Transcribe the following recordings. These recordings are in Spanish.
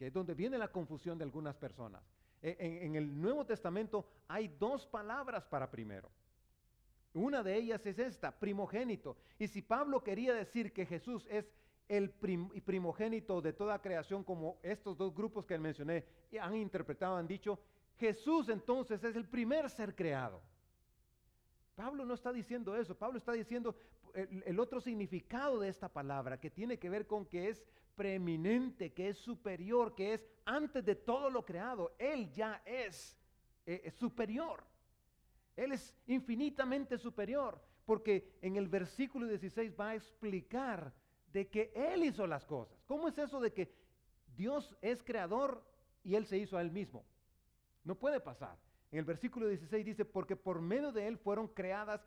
que es donde viene la confusión de algunas personas. E, en, en el Nuevo Testamento hay dos palabras para primero. Una de ellas es esta, primogénito. Y si Pablo quería decir que Jesús es el primogénito de toda creación, como estos dos grupos que mencioné han interpretado, han dicho, Jesús entonces es el primer ser creado. Pablo no está diciendo eso, Pablo está diciendo el, otro significado de esta palabra, que tiene que ver con que es preeminente, que es superior, que es antes de todo lo creado, Él ya es, eh, es superior. Él es infinitamente superior, porque en el versículo 16 va a explicar de que Él hizo las cosas. ¿Cómo es eso de que Dios es creador y Él se hizo a Él mismo? No puede pasar. En el versículo 16 dice, porque por medio de Él fueron creadas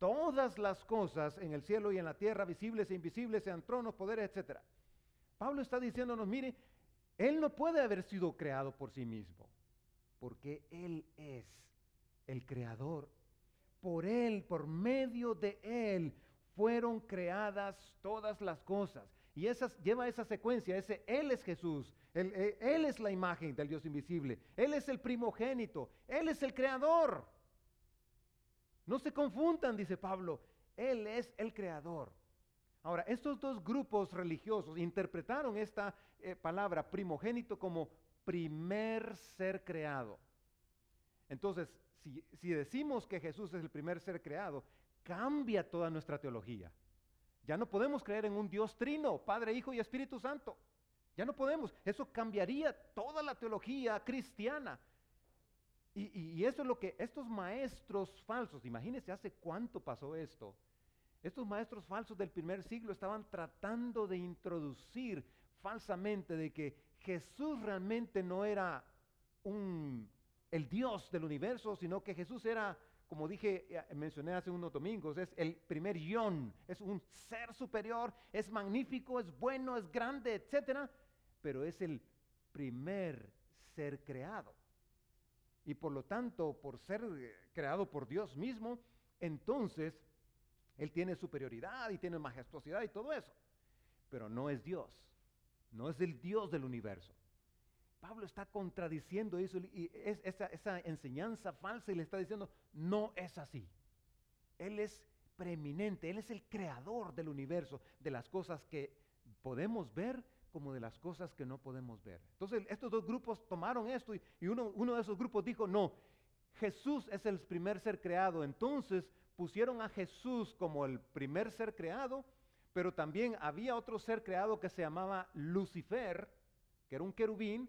todas las cosas en el cielo y en la tierra, visibles e invisibles, sean tronos, poderes, etc. Pablo está diciéndonos, mire, Él no puede haber sido creado por sí mismo, porque Él es el creador. Por Él, por medio de Él, fueron creadas todas las cosas. Y esas, lleva esa secuencia, ese Él es Jesús, eh, él es la imagen del Dios invisible, Él es el primogénito, Él es el creador. No se confundan, dice Pablo, Él es el creador. Ahora, estos dos grupos religiosos interpretaron esta eh, palabra primogénito como primer ser creado. Entonces, si, si, decimos que Jesús es el primer ser creado, cambia toda nuestra teología. Ya no podemos creer en un Dios trino, Padre, Hijo y Espíritu Santo. Ya no podemos. Eso cambiaría toda la teología cristiana. Y, eso es lo que estos maestros falsos, imagínense hace cuánto pasó esto. Estos maestros falsos del primer siglo estaban tratando de introducir falsamente de que Jesús realmente no era un, el Dios del universo, sino que Jesús era como dije, eh, mencioné hace unos domingos, es el primer yon, es un ser superior, es magnífico, es bueno, es grande, etcétera, pero es el primer ser creado. Y por lo tanto, por ser eh, creado por Dios mismo, entonces Él tiene superioridad y tiene majestuosidad y todo eso. Pero no es Dios, no es el Dios del universo. Pablo está contradiciendo eso y esa, esa enseñanza falsa y le está diciendo, no es así. Él es preeminente, Él es el creador del universo, de las cosas que podemos ver como de las cosas que no podemos ver. Entonces estos dos grupos tomaron esto y, uno, uno de esos grupos dijo, no, Jesús es el primer ser creado. Entonces pusieron a Jesús como el primer ser creado, pero también había otro ser creado que se llamaba Lucifer, que era un querubín,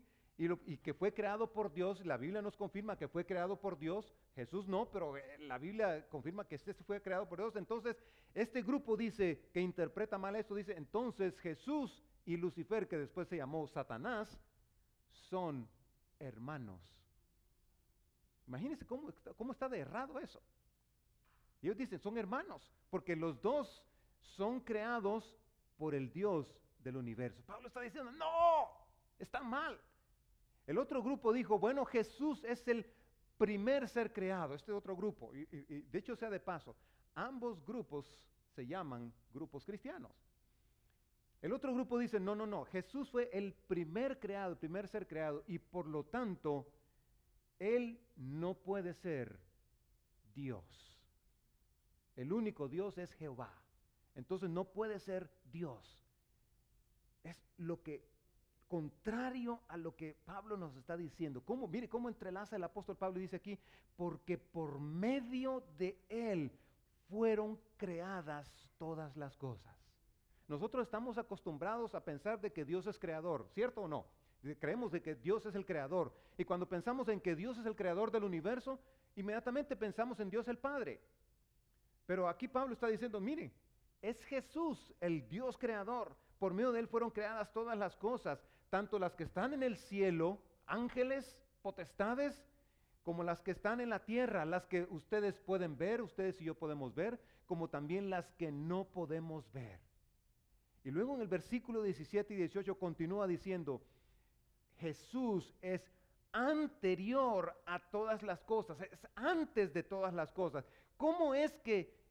y, que fue creado por Dios, la Biblia nos confirma que fue creado por Dios, Jesús no, pero eh, la Biblia confirma que este fue creado por Dios. Entonces, este grupo dice, que interpreta mal esto, dice, entonces Jesús y Lucifer, que después se llamó Satanás, son hermanos. Imagínense cómo, cómo está de errado eso. Ellos dicen, son hermanos, porque los dos son creados por el Dios del universo. Pablo está diciendo, no, está mal. El otro grupo dijo, bueno, Jesús es el primer ser creado, este otro grupo. Y, de hecho, sea de paso, ambos grupos se llaman grupos cristianos. El otro grupo dice, no, no, no, Jesús fue el primer creado, primer ser creado, y por lo tanto, Él no puede ser Dios. El único Dios es Jehová. Entonces no puede ser Dios. Es lo que contrario a lo que Pablo nos está diciendo. ¿Cómo? Mire cómo entrelaza el apóstol Pablo y dice aquí, porque por medio de él fueron creadas todas las cosas. Nosotros estamos acostumbrados a pensar de que Dios es creador, ¿cierto o no? Creemos de que Dios es el creador. Y cuando pensamos en que Dios es el creador del universo, inmediatamente pensamos en Dios el Padre. Pero aquí Pablo está diciendo, mire, es Jesús el Dios creador. Por medio de Él fueron creadas todas las cosas, tanto las que están en el cielo, ángeles, potestades, como las que están en la tierra, las que ustedes pueden ver, ustedes y yo podemos ver, como también las que no podemos ver. Y luego en el versículo 17 y 18 continúa diciendo, Jesús es anterior a todas las cosas, es antes de todas las cosas. ¿Cómo es que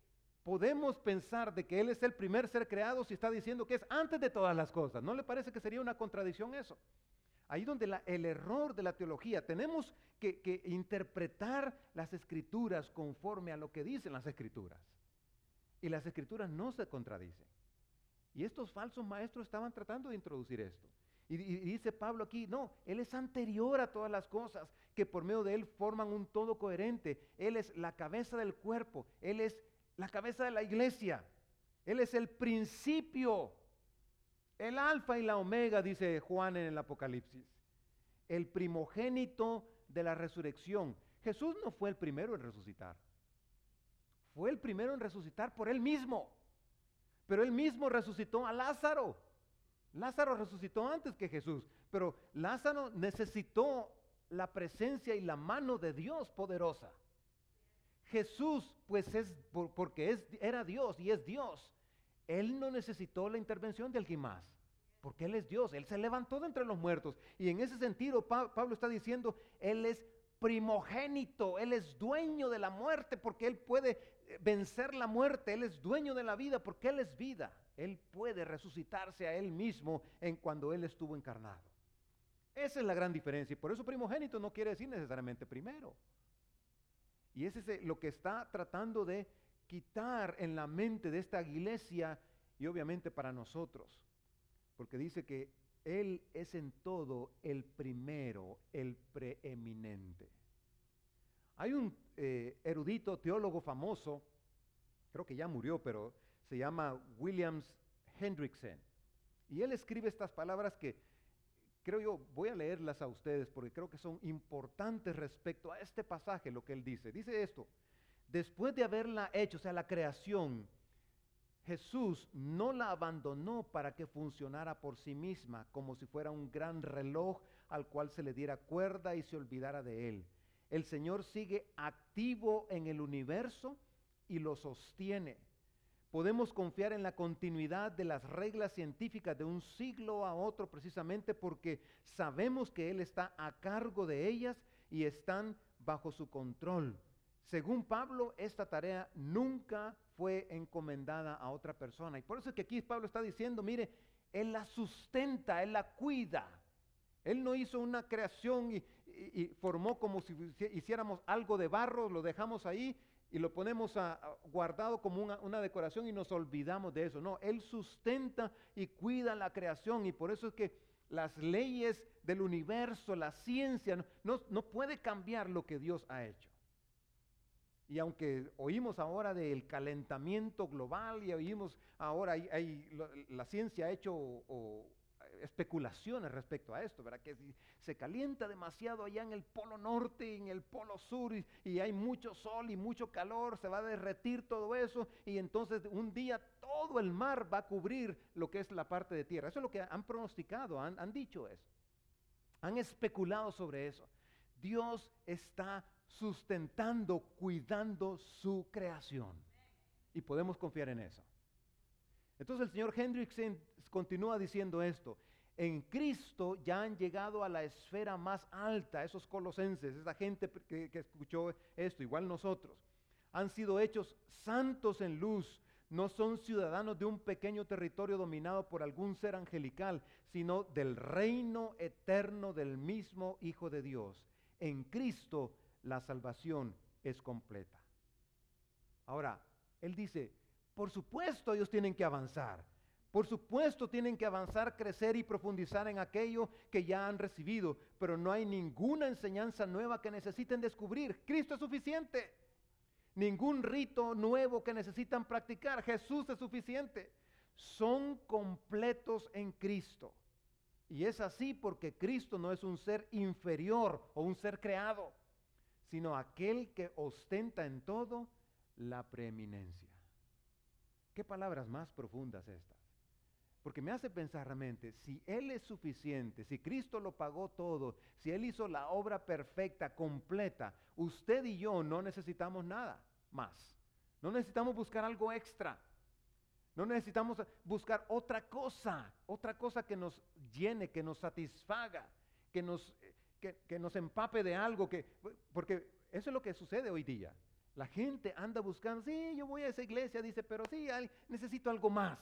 podemos pensar de que Él es el primer ser creado si está diciendo que es antes de todas las cosas. ¿No le parece que sería una contradicción eso? Ahí donde el error de la teología, tenemos que, que interpretar las escrituras conforme a lo que dicen las escrituras. Y las escrituras no se contradicen. Y estos falsos maestros estaban tratando de introducir esto. Y, dice Pablo aquí, no, Él es anterior a todas las cosas, que por medio de Él forman un todo coherente. Él es la cabeza del cuerpo, Él es la cabeza de la iglesia, Él es el principio, el alfa y la omega, dice Juan en el Apocalipsis, el primogénito de la resurrección. Jesús no fue el primero en resucitar, fue el primero en resucitar por Él mismo, pero Él mismo resucitó a Lázaro. Lázaro resucitó antes que Jesús, pero Lázaro necesitó la presencia y la mano de Dios poderosa. Jesús, pues es porque es, era Dios y es Dios. Él no necesitó la intervención de alguien más, porque Él es Dios. Él se levantó de entre los muertos. Y en ese sentido, Pablo está diciendo, Él es primogénito, Él es dueño de la muerte, porque Él puede eh, vencer la muerte, Él es dueño de la vida, porque Él es vida. Él puede resucitarse a Él mismo en cuando Él estuvo encarnado. Esa es la gran diferencia. Y por eso primogénito no quiere decir necesariamente primero. Y ese es lo que está tratando de quitar en la mente de esta iglesia y obviamente para nosotros. Porque dice que Él es en todo el primero, el preeminente. Hay un eh, erudito teólogo famoso, creo que ya murió, pero se llama Williams Hendrickson. Y él escribe estas palabras que creo yo, voy a leerlas a ustedes porque creo que son importantes respecto a este pasaje, lo que él dice. Dice esto, después de haberla hecho, o sea, la creación, Jesús no la abandonó para que funcionara por sí misma, como si fuera un gran reloj al cual se le diera cuerda y se olvidara de él. El Señor sigue activo en el universo y lo sostiene Podemos confiar en la continuidad de las reglas científicas de un siglo a otro precisamente porque sabemos que Él está a cargo de ellas y están bajo su control. Según Pablo, esta tarea nunca fue encomendada a otra persona. Y por eso es que aquí Pablo está diciendo, mire, Él la sustenta, Él la cuida. Él no hizo una creación y, formó como si hiciéramos algo de barro, lo dejamos ahí y lo ponemos guardado como una, decoración y nos olvidamos de eso. No, Él sustenta y cuida la creación y por eso es que las leyes del universo, la ciencia, no, no puede cambiar lo que Dios ha hecho. Y aunque oímos ahora del calentamiento global y oímos ahora, la ciencia ha hecho especulaciones respecto a esto, ¿verdad? Que si se calienta demasiado allá en el polo norte y en el polo sur y, hay mucho sol y mucho calor, se va a derretir todo eso y entonces un día todo el mar va a cubrir lo que es la parte de tierra. Eso es lo que han pronosticado, han, han dicho eso. Han especulado sobre eso. Dios está sustentando, cuidando su creación. Y podemos confiar en eso. Entonces el señor Hendrickson continúa diciendo esto. En Cristo ya han llegado a la esfera más alta, esos colosenses, esa gente que, escuchó esto, igual nosotros. Han sido hechos santos en luz, no son ciudadanos de un pequeño territorio dominado por algún ser angelical, sino del reino eterno del mismo Hijo de Dios. En Cristo la salvación es completa. Ahora, Él dice, por supuesto ellos tienen que avanzar. Por supuesto tienen que avanzar, crecer y profundizar en aquello que ya han recibido, pero no hay ninguna enseñanza nueva que necesiten descubrir. Cristo es suficiente. Ningún rito nuevo que necesitan practicar. Jesús es suficiente. Son completos en Cristo. Y es así porque Cristo no es un ser inferior o un ser creado, sino aquel que ostenta en todo la preeminencia. ¿Qué palabras más profundas estas? Porque me hace pensar realmente, si Él es suficiente, si Cristo lo pagó todo, si Él hizo la obra perfecta, completa, usted y yo no necesitamos nada más. No necesitamos buscar algo extra. No necesitamos buscar otra cosa, otra cosa que nos llene, que nos satisfaga, que nos, que, nos empape de algo, que, porque eso es lo que sucede hoy día. La gente anda buscando, sí, yo voy a esa iglesia, dice, pero sí, necesito algo más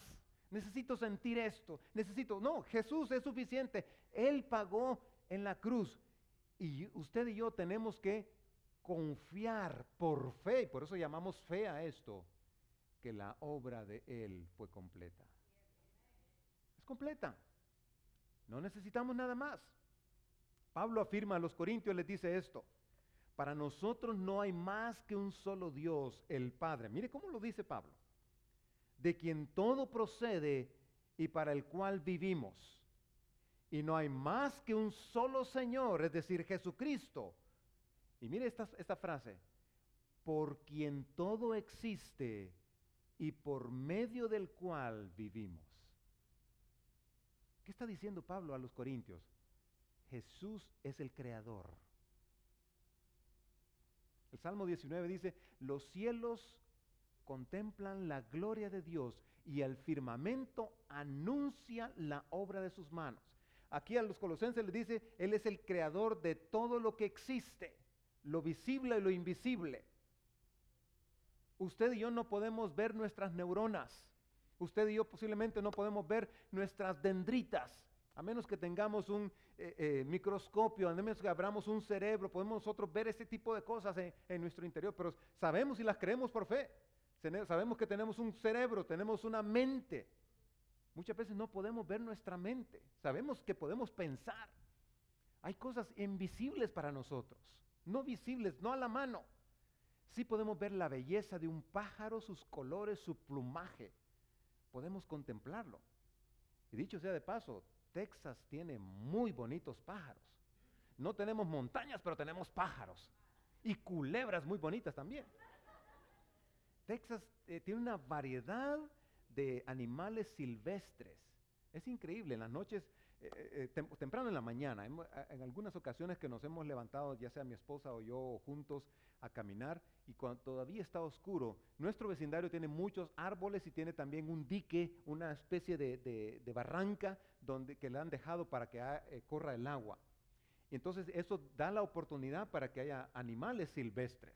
necesito sentir esto, necesito, no, Jesús es suficiente, Él pagó en la cruz. Y usted y yo tenemos que confiar por fe, y por eso llamamos fe a esto, que la obra de Él fue completa. Es completa. No necesitamos nada más. Pablo afirma a los corintios, les dice esto. Para nosotros no hay más que un solo Dios, el Padre. Mire cómo lo dice Pablo. De quien todo procede y para el cual vivimos. Y no hay más que un solo Señor, es decir, Jesucristo. Y mire esta, esta frase. Por quien todo existe y por medio del cual vivimos. ¿Qué está diciendo Pablo a los Corintios? Jesús es el creador. El Salmo 19 dice, los cielos contemplan la gloria de Dios y el firmamento anuncia la obra de sus manos. Aquí a los colosenses les dice, Él es el creador de todo lo que existe, lo visible y lo invisible. Usted y yo no podemos ver nuestras neuronas. Usted y yo posiblemente no podemos ver nuestras dendritas. A menos que tengamos un eh, eh, microscopio, a menos que abramos un cerebro, podemos nosotros ver ese tipo de cosas en, nuestro interior, pero sabemos y las creemos por fe. Sabemos que tenemos un cerebro, tenemos una mente. Muchas veces no podemos ver nuestra mente. Sabemos que podemos pensar. Hay cosas invisibles para nosotros, no visibles, no a la mano. Sí podemos ver la belleza de un pájaro, sus colores, su plumaje. Podemos contemplarlo. Y dicho sea de paso, Texas tiene muy bonitos pájaros. No tenemos montañas, pero tenemos pájaros. Y culebras muy bonitas también. Texas eh, tiene una variedad de animales silvestres. Es increíble, en las noches, eh, eh, temprano en la mañana, en, algunas ocasiones que nos hemos levantado, ya sea mi esposa o yo juntos, a caminar, y cuando todavía está oscuro, nuestro vecindario tiene muchos árboles y tiene también un dique, una especie de, barranca donde, que le han dejado para que ah, eh, corra el agua. Y entonces eso da la oportunidad para que haya animales silvestres.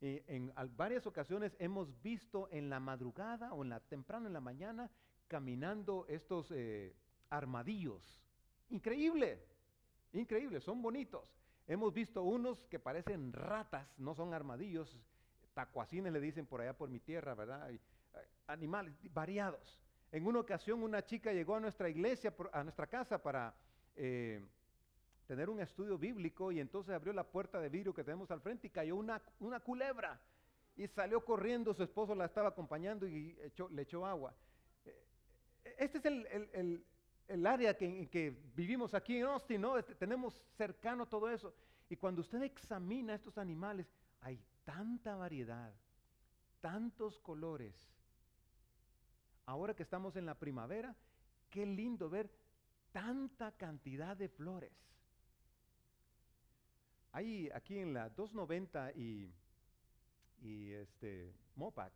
Y en varias ocasiones hemos visto en la madrugada o en la temprano en la mañana caminando estos eh, armadillos. Increíble, increíble, son bonitos. Hemos visto unos que parecen ratas, no son armadillos, tacuacines le dicen por allá por mi tierra, ¿verdad? Animales variados. En una ocasión una chica llegó a nuestra iglesia, a nuestra casa para eh, tener un estudio bíblico y entonces abrió la puerta de vidrio que tenemos al frente y cayó una, una culebra y salió corriendo, su esposo la estaba acompañando y le echó agua. Eh, este es el área que, vivimos aquí en Austin, ¿no? Este, tenemos cercano todo eso. Y cuando usted examina estos animales, hay tanta variedad, tantos colores. Ahora que estamos en la primavera, qué lindo ver tanta cantidad de flores. Hay aquí en la 290 y, y este, Mopac,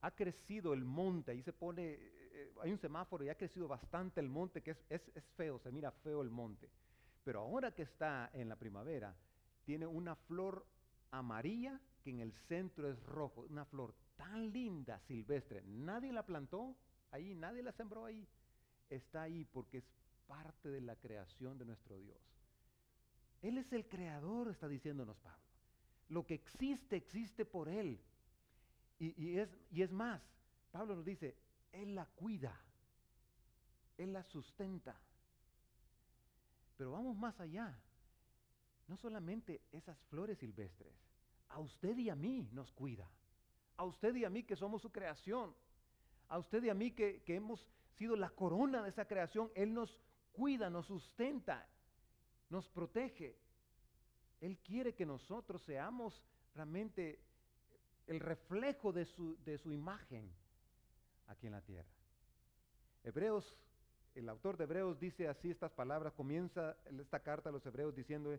ha crecido el monte, ahí se pone eh, hay un semáforo y ha crecido bastante el monte, que es, es, feo, se mira feo el monte. Pero ahora que está en la primavera, tiene una flor amarilla que en el centro es rojo, una flor tan linda, silvestre. Nadie la plantó ahí, nadie la sembró ahí. Está ahí porque es parte de la creación de nuestro Dios. Él es el creador, está diciéndonos Pablo. Lo que existe, existe por Él. Y, es, y es más, Pablo nos dice, él la cuida, Él la sustenta. Pero vamos más allá. No solamente esas flores silvestres, a usted y a mí nos cuida. A usted y a mí que somos su creación. A usted y a mí que, que hemos sido la corona de esa creación. Él nos cuida, nos sustenta, nos protege. Él quiere que nosotros seamos realmente el reflejo de su, de su imagen aquí en la tierra. Hebreos, el autor de Hebreos dice así estas palabras, comienza esta carta a los Hebreos diciendo,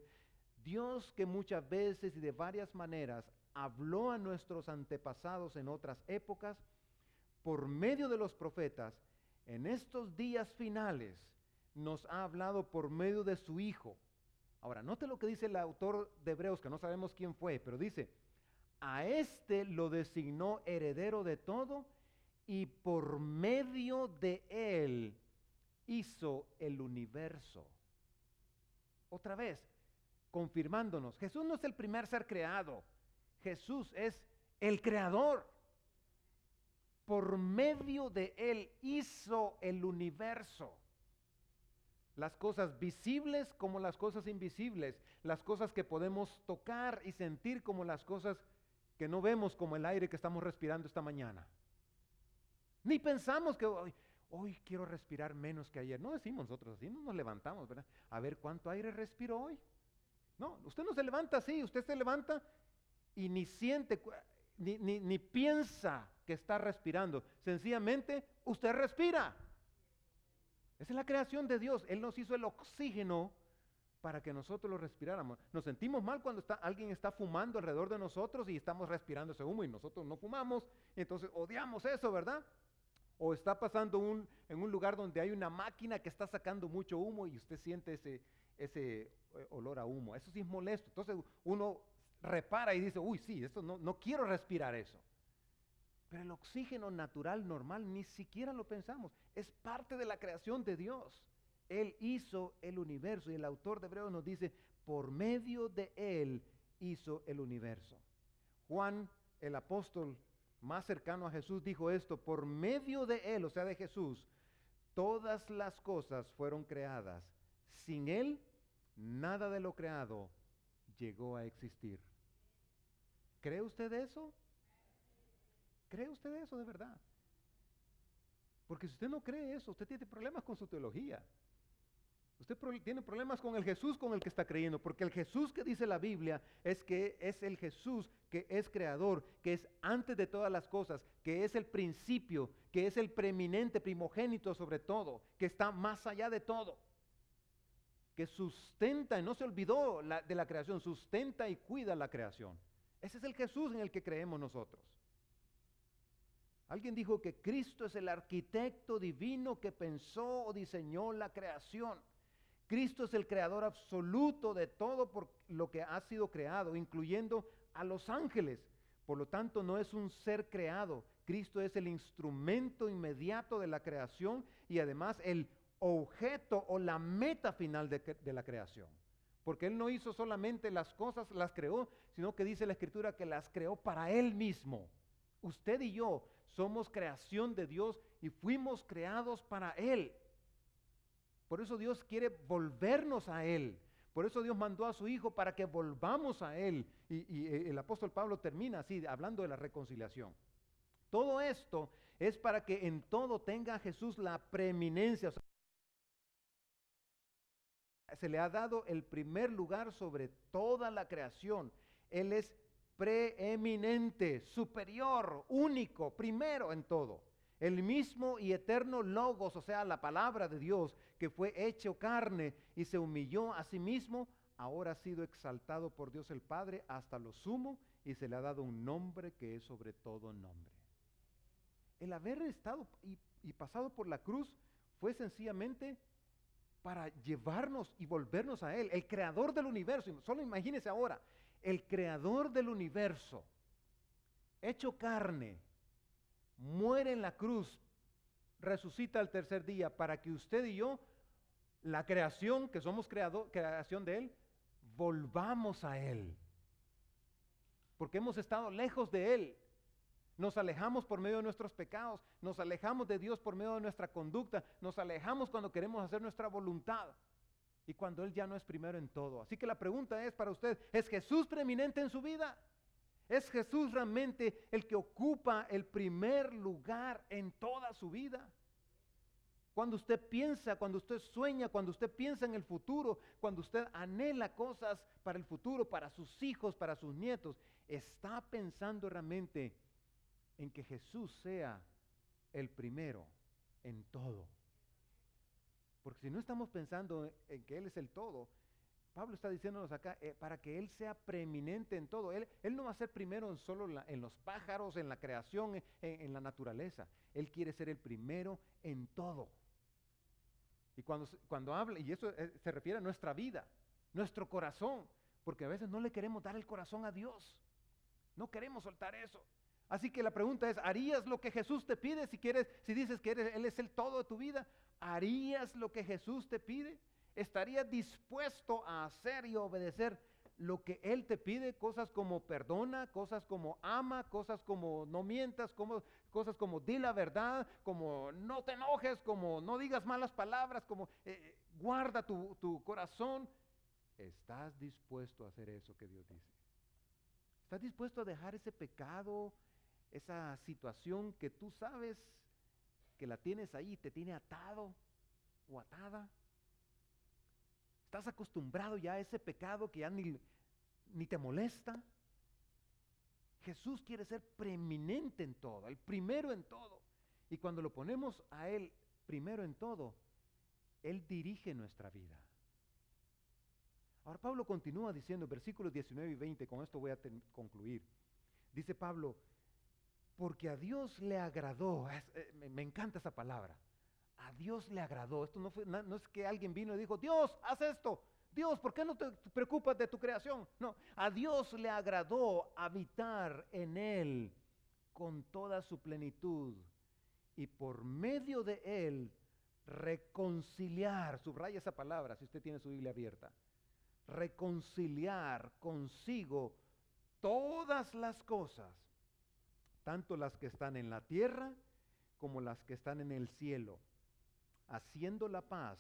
Dios que muchas veces y de varias maneras habló a nuestros antepasados en otras épocas, por medio de los profetas, en estos días finales nos ha hablado por medio de su Hijo. Ahora, note lo que dice el autor de Hebreos, que no sabemos quién fue, pero dice, a este lo designó heredero de todo y por medio de él hizo el universo. Otra vez, confirmándonos, Jesús no es el primer ser creado, Jesús es el creador. Por medio de Él hizo el universo. Las cosas visibles como las cosas invisibles, las cosas que podemos tocar y sentir como las cosas que no vemos como el aire que estamos respirando esta mañana. Ni pensamos que hoy, quiero respirar menos que ayer. No decimos nosotros así, no nos levantamos, ¿verdad? A ver cuánto aire respiro hoy. No, usted no se levanta así, usted se levanta y ni siente, ni, ni piensa que está respirando. Sencillamente, usted respira. Esa es la creación de Dios. Él nos hizo el oxígeno para que nosotros lo respiráramos. Nos sentimos mal cuando está, alguien está fumando alrededor de nosotros y estamos respirando ese humo y nosotros no fumamos. Entonces odiamos eso, ¿verdad? O está pasando un, en un lugar donde hay una máquina que está sacando mucho humo y usted siente ese, ese eh, olor a humo. Eso sí es molesto. Entonces uno repara y dice, uy, sí, esto no, no quiero respirar eso. Pero el oxígeno natural, normal, ni siquiera lo pensamos. Es parte de la creación de Dios. Él hizo el universo y el autor de Hebreos nos dice, por medio de Él hizo el universo. Juan, el apóstol más cercano a Jesús, dijo esto, por medio de Él, o sea, de Jesús, todas las cosas fueron creadas. Sin Él, nada de lo creado llegó a existir. ¿Cree usted eso? ¿Cree usted eso de verdad? Porque si usted no cree eso, usted tiene problemas con su teología. Usted tiene problemas con el Jesús con el que está creyendo, porque el Jesús que dice la Biblia es que es el Jesús que es creador, que es antes de todas las cosas, que es el principio, que es el preeminente, primogénito sobre todo, que está más allá de todo, que sustenta, y no se olvidó de la creación, sustenta y cuida la creación. Ese es el Jesús en el que creemos nosotros. Alguien dijo que Cristo es el arquitecto divino que pensó o diseñó la creación. Cristo es el creador absoluto de todo por lo que ha sido creado, incluyendo a los ángeles. Por lo tanto, no es un ser creado. Cristo es el instrumento inmediato de la creación y además el objeto o la meta final de, de, la creación. Porque Él no hizo solamente las cosas, las creó, sino que dice la Escritura que las creó para Él mismo. Usted y yo somos creación de Dios y fuimos creados para Él. Por eso Dios quiere volvernos a Él. Por eso Dios mandó a su Hijo para que volvamos a Él. Y, eh, el apóstol Pablo termina así, hablando de la reconciliación. Todo esto es para que en todo tenga Jesús la preeminencia. se le ha dado el primer lugar sobre toda la creación. Él es preeminente, superior, único, primero en todo. El mismo y eterno logos, o sea, la palabra de Dios, que fue hecho carne y se humilló a sí mismo, ahora ha sido exaltado por Dios el Padre hasta lo sumo y se le ha dado un nombre que es sobre todo nombre. El haber estado y, pasado por la cruz fue sencillamente para llevarnos y volvernos a Él, el creador del universo. Solo imagínese ahora, el creador del universo, hecho carne, muere en la cruz, resucita al tercer día para que usted y yo, la creación, que somos creado, creación de Él, volvamos a Él. Porque hemos estado lejos de Él. Nos alejamos por medio de nuestros pecados, nos alejamos de Dios por medio de nuestra conducta, nos alejamos cuando queremos hacer nuestra voluntad y cuando Él ya no es primero en todo. Así que la pregunta es para usted, ¿es Jesús preeminente en su vida? ¿Es Jesús realmente el que ocupa el primer lugar en toda su vida? Cuando usted piensa, cuando usted sueña, cuando usted piensa en el futuro, cuando usted anhela cosas para el futuro, para sus hijos, para sus nietos, está pensando realmente en que Jesús sea el primero en todo. Porque si no estamos pensando en que Él es el todo, Pablo está diciéndonos acá, eh, para que Él sea preeminente en todo. Él, él no va a ser primero en solo en los pájaros, en la creación, en, la naturaleza. Él quiere ser el primero en todo. Y cuando, cuando habla, y eso eh, se refiere a nuestra vida, nuestro corazón, porque a veces no le queremos dar el corazón a Dios. No queremos soltar eso. Así que la pregunta es, ¿harías lo que Jesús te pide si quieres, si dices que Él es el todo de tu vida? ¿Harías lo que Jesús te pide? Estarías dispuesto a hacer y obedecer lo que Él te pide, cosas como perdona, cosas como ama, cosas como no mientas, cosas como di la verdad, como no te enojes, como no digas malas palabras, como eh, guarda tu, tu corazón. ¿Estás dispuesto a hacer eso que Dios dice? ¿Estás dispuesto a dejar ese pecado, esa situación que tú sabes que la tienes ahí, te tiene atado o atada? ¿Estás acostumbrado ya a ese pecado que ya ni, ni te molesta? Jesús quiere ser preeminente en todo, el primero en todo. Y cuando lo ponemos a Él primero en todo, Él dirige nuestra vida. Ahora Pablo continúa diciendo, versículos 19 y 20, con esto voy a concluir. Dice Pablo, porque a Dios le agradó, eh, me encanta esa palabra, a Dios le agradó. Esto no, fue, no es que alguien vino y dijo, Dios, haz esto. Dios, ¿por qué no te preocupas de tu creación? No, a Dios le agradó habitar en él con toda su plenitud y por medio de él reconciliar, subraya esa palabra si usted tiene su Biblia abierta, reconciliar consigo todas las cosas, tanto las que están en la tierra como las que están en el cielo haciendo la paz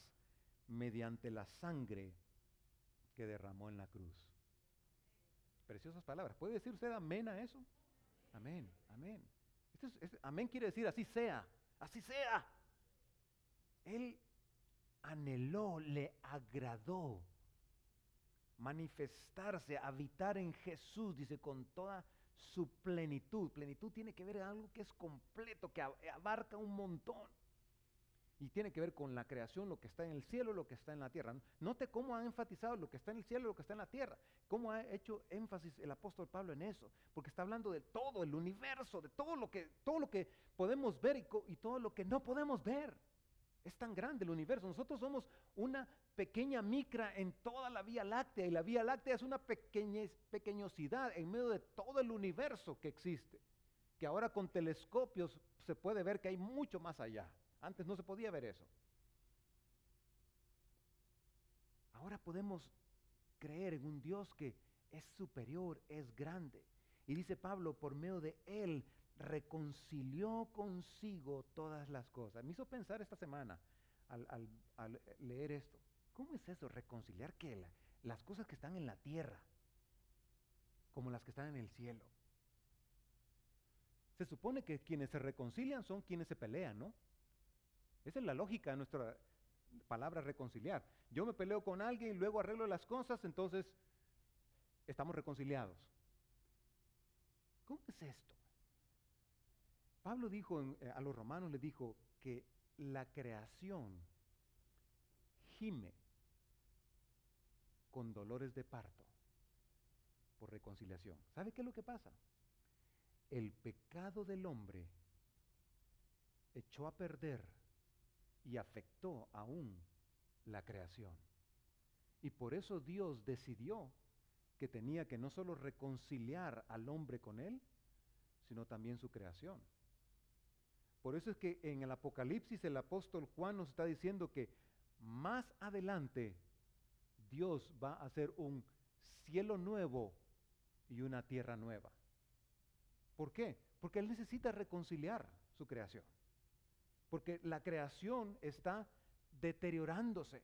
mediante la sangre que derramó en la cruz. Preciosas palabras. ¿Puede decir usted amén a eso? Amén, amén. amén quiere decir así sea, así sea. Él anheló, le agradó manifestarse, habitar en Jesús, dice, con toda su plenitud. Plenitud tiene que ver con algo que es completo, que abarca un montón. Y tiene que ver con la creación, lo que está en el cielo, lo que está en la tierra. Note cómo ha enfatizado lo que está en el cielo, lo que está en la tierra. Cómo ha hecho énfasis el apóstol Pablo en eso. Porque está hablando de todo, el universo, de todo lo que, todo lo que podemos ver y, todo lo que no podemos ver. Es tan grande el universo. Nosotros somos una pequeña micra en toda la Vía Láctea. Y la Vía Láctea es una pequeñez, pequeñosidad en medio de todo el universo que existe. Que ahora con telescopios se puede ver que hay mucho más allá. Antes no se podía ver eso. Ahora podemos creer en un Dios que es superior, es grande. Y dice Pablo, por medio de él reconcilió consigo todas las cosas. Me hizo pensar esta semana al, leer esto. ¿Cómo es eso? Reconciliar que las cosas que están en la tierra, como las que están en el cielo. Se supone que quienes se reconcilian son quienes se pelean, ¿no? Esa es la lógica de nuestra palabra reconciliar. Yo me peleo con alguien y luego arreglo las cosas, entonces estamos reconciliados. ¿Cómo es esto? Pablo dijo eh, a los romanos, le dijo que la creación gime con dolores de parto por reconciliación. ¿Sabe qué es lo que pasa? El pecado del hombre echó a perder y afectó aún la creación. Y por eso Dios decidió que tenía que no solo reconciliar al hombre con él, sino también su creación. Por eso es que en el Apocalipsis el apóstol Juan nos está diciendo que más adelante Dios va a hacer un cielo nuevo y una tierra nueva. ¿Por qué? Porque Él necesita reconciliar su creación porque la creación está deteriorándose.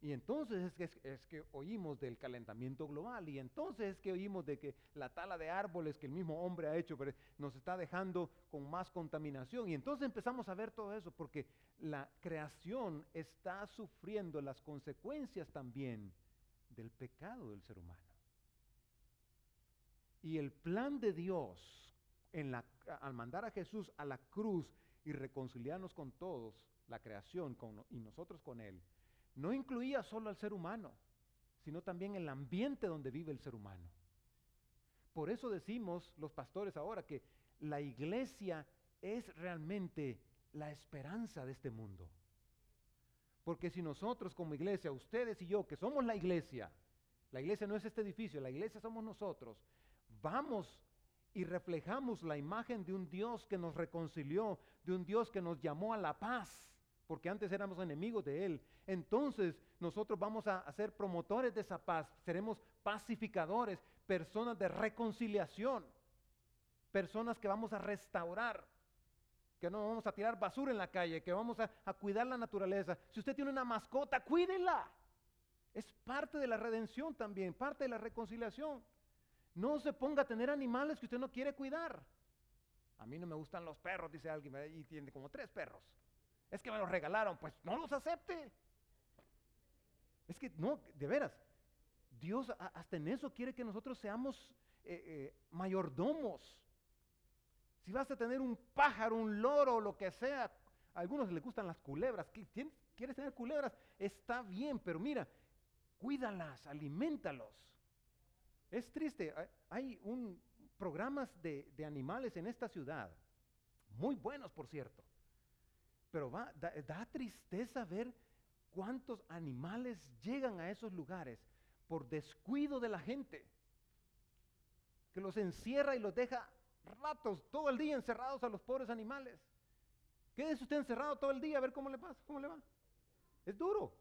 Y entonces es que, es que, oímos del calentamiento global y entonces es que oímos de que la tala de árboles que el mismo hombre ha hecho nos está dejando con más contaminación. Y entonces empezamos a ver todo eso porque la creación está sufriendo las consecuencias también del pecado del ser humano. Y el plan de Dios al mandar a Jesús a la cruz y reconciliarnos con todos, la creación con, y nosotros con Él, no incluía solo al ser humano, sino también el ambiente donde vive el ser humano. Por eso decimos los pastores ahora que la iglesia es realmente la esperanza de este mundo. Porque si nosotros como iglesia, ustedes y yo, que somos la iglesia, la iglesia no es este edificio, la iglesia somos nosotros, vamos y reflejamos la imagen de un Dios que nos reconcilió, de un Dios que nos llamó a la paz, porque antes éramos enemigos de Él. Entonces nosotros vamos a, ser promotores de esa paz, seremos pacificadores, personas de reconciliación, personas que vamos a restaurar, que no vamos a tirar basura en la calle, que vamos a, a cuidar la naturaleza. Si usted tiene una mascota, cuídela. Es parte de la redención también, parte de la reconciliación. No se ponga a tener animales que usted no quiere cuidar. A mí no me gustan los perros, dice alguien, y tiene como tres perros. Es que me los regalaron, pues no los acepte. Es que no, de veras, Dios hasta en eso quiere que nosotros seamos eh, eh, mayordomos. Si vas a tener un pájaro, un loro, lo que sea, a algunos les gustan las culebras. ¿Quieres tener culebras? Está bien, pero mira, cuídalas, alimentalos. Es triste, hay un, programas de, animales en esta ciudad, muy buenos por cierto, pero da, tristeza ver cuántos animales llegan a esos lugares por descuido de la gente, que los encierra y los deja ratos, todo el día encerrados a los pobres animales. Quédese usted encerrado todo el día a ver cómo le pasa, cómo le va. Es duro.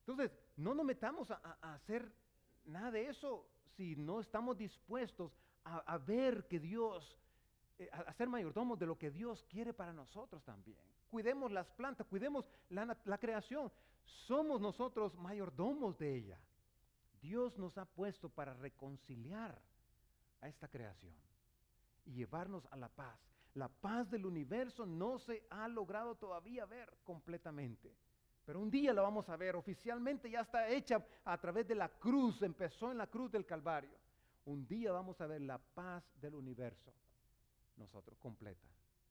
Entonces, no nos metamos a, hacer nada de eso si no estamos dispuestos a, ver que Dios, eh, a, ser mayordomos de lo que Dios quiere para nosotros también. Cuidemos las plantas, cuidemos la, la creación. Somos nosotros mayordomos de ella. Dios nos ha puesto para reconciliar a esta creación y llevarnos a la paz. La paz del universo no se ha logrado todavía ver completamente. Pero un día la vamos a ver, oficialmente ya está hecha a través de la cruz, empezó en la cruz del Calvario. Un día vamos a ver la paz del universo, nosotros, completa,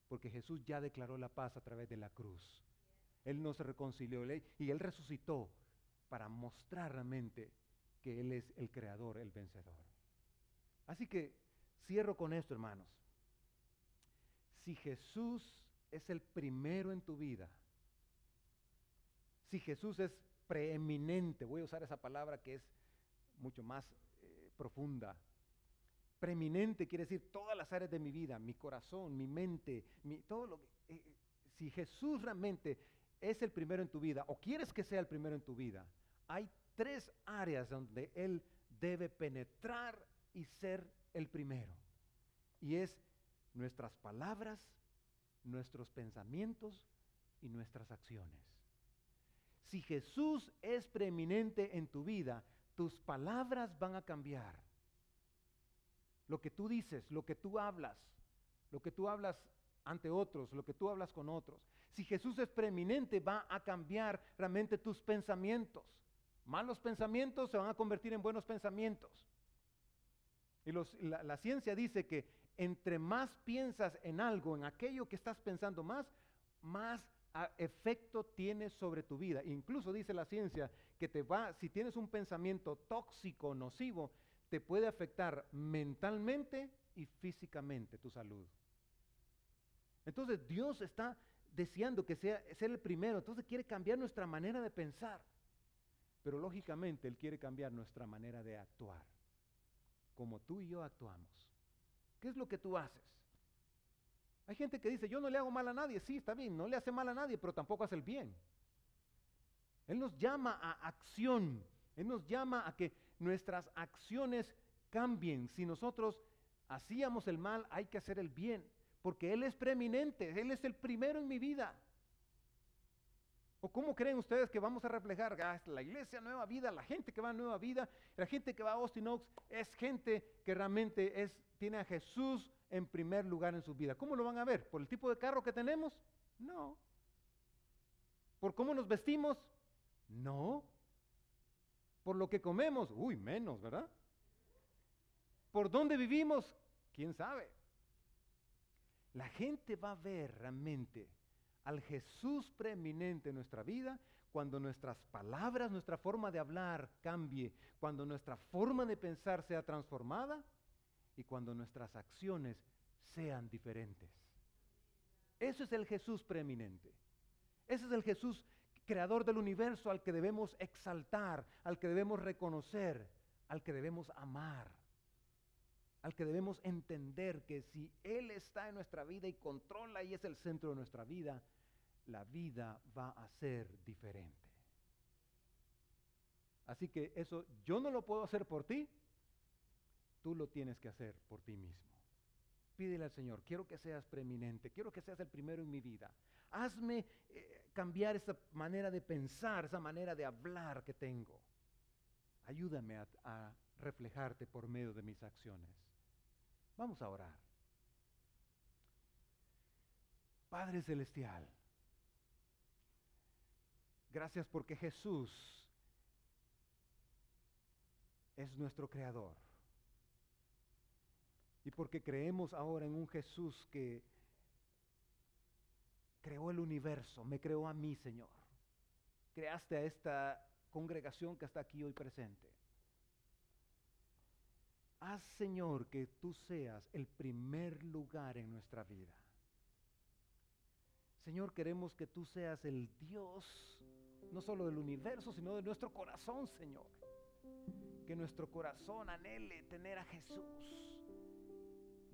porque Jesús ya declaró la paz a través de la cruz. Él nos reconcilió y Él resucitó para mostrar realmente que Él es el creador, el vencedor. Así que cierro con esto, hermanos. Si Jesús es el primero en tu vida, si Jesús es preeminente, voy a usar esa palabra que es mucho más eh, profunda. Preeminente quiere decir todas las áreas de mi vida, mi corazón, mi mente, mi, todo lo que... Eh, si Jesús realmente es el primero en tu vida o quieres que sea el primero en tu vida, hay tres áreas donde Él debe penetrar y ser el primero. Y es nuestras palabras, nuestros pensamientos y nuestras acciones. Si Jesús es preeminente en tu vida, tus palabras van a cambiar. Lo que tú dices, lo que tú hablas, lo que tú hablas ante otros, lo que tú hablas con otros. Si Jesús es preeminente, va a cambiar realmente tus pensamientos. Malos pensamientos se van a convertir en buenos pensamientos. Y la, la ciencia dice que entre más piensas en algo, en aquello que estás pensando más, más efecto tiene sobre tu vida. Incluso dice la ciencia que te va, si tienes un pensamiento tóxico, nocivo, te puede afectar mentalmente y físicamente tu salud. Entonces Dios está deseando que sea ser el primero, entonces quiere cambiar nuestra manera de pensar. Pero lógicamente Él quiere cambiar nuestra manera de actuar, como tú y yo actuamos. ¿Qué es lo que tú haces? Hay gente que dice, yo no le hago mal a nadie. Sí, está bien, no le hace mal a nadie, pero tampoco hace el bien. Él nos llama a acción. Él nos llama a que nuestras acciones cambien. Si nosotros hacíamos el mal, hay que hacer el bien. Porque Él es preeminente. Él es el primero en mi vida. ¿O cómo creen ustedes que vamos a reflejar ah, la iglesia Nueva Vida, la gente que va a Nueva Vida, la gente que va a Austin Oaks, es gente que realmente es, tiene a Jesús en primer lugar en su vida. ¿Cómo lo van a ver? ¿Por el tipo de carro que tenemos? No. ¿Por cómo nos vestimos? No. ¿Por lo que comemos? Uy, menos, ¿verdad? ¿Por dónde vivimos? ¿Quién sabe? La gente va a ver realmente al Jesús preeminente en nuestra vida cuando nuestras palabras, nuestra forma de hablar cambie, cuando nuestra forma de pensar sea transformada y cuando nuestras acciones sean diferentes. Eso es el Jesús preeminente. Ese es el Jesús creador del universo al que debemos exaltar, al que debemos reconocer, al que debemos amar, al que debemos entender que si Él está en nuestra vida y controla y es el centro de nuestra vida, la vida va a ser diferente. Así que eso yo no lo puedo hacer por ti, tú lo tienes que hacer por ti mismo. Pídele al Señor, quiero que seas preeminente, quiero que seas el primero en mi vida. Hazme eh, cambiar esa manera de pensar, esa manera de hablar que tengo. Ayúdame a, a reflejarte por medio de mis acciones. Vamos a orar. Padre Celestial, gracias porque Jesús es nuestro Creador. Y porque creemos ahora en un Jesús que creó el universo, me creó a mí, Señor. Creaste a esta congregación que está aquí hoy presente. Haz, Señor, que tú seas el primer lugar en nuestra vida. Señor, queremos que tú seas el Dios, no solo del universo, sino de nuestro corazón, Señor. Que nuestro corazón anhele tener a Jesús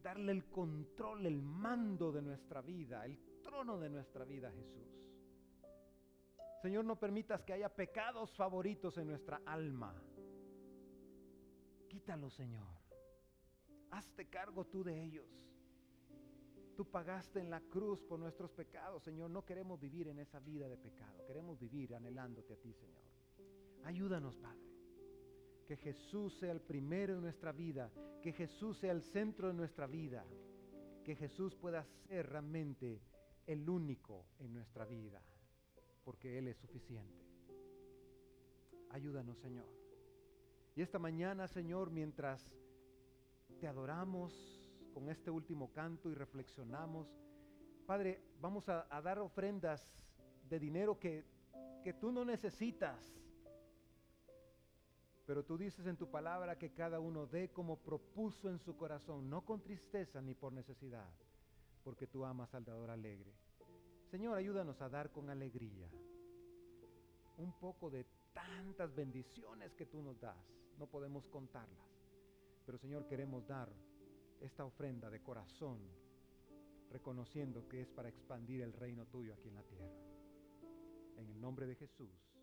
darle el control, el mando de nuestra vida, el trono de nuestra vida Jesús. Señor, no permitas que haya pecados favoritos en nuestra alma. Quítalo, Señor. Hazte cargo tú de ellos. Tú pagaste en la cruz por nuestros pecados, Señor. No queremos vivir en esa vida de pecado. Queremos vivir anhelándote a ti, Señor. Ayúdanos, Padre que Jesús sea el primero en nuestra vida, que Jesús sea el centro de nuestra vida, que Jesús pueda ser realmente el único en nuestra vida, porque Él es suficiente. Ayúdanos, Señor. Y esta mañana, Señor, mientras te adoramos con este último canto y reflexionamos, Padre, vamos a, dar ofrendas de dinero que, que tú no necesitas pero tú dices en tu palabra que cada uno dé como propuso en su corazón, no con tristeza ni por necesidad, porque tú amas al dador alegre. Señor, ayúdanos a dar con alegría un poco de tantas bendiciones que tú nos das. No podemos contarlas. Pero Señor, queremos dar esta ofrenda de corazón, reconociendo que es para expandir el reino tuyo aquí en la tierra. En el nombre de Jesús.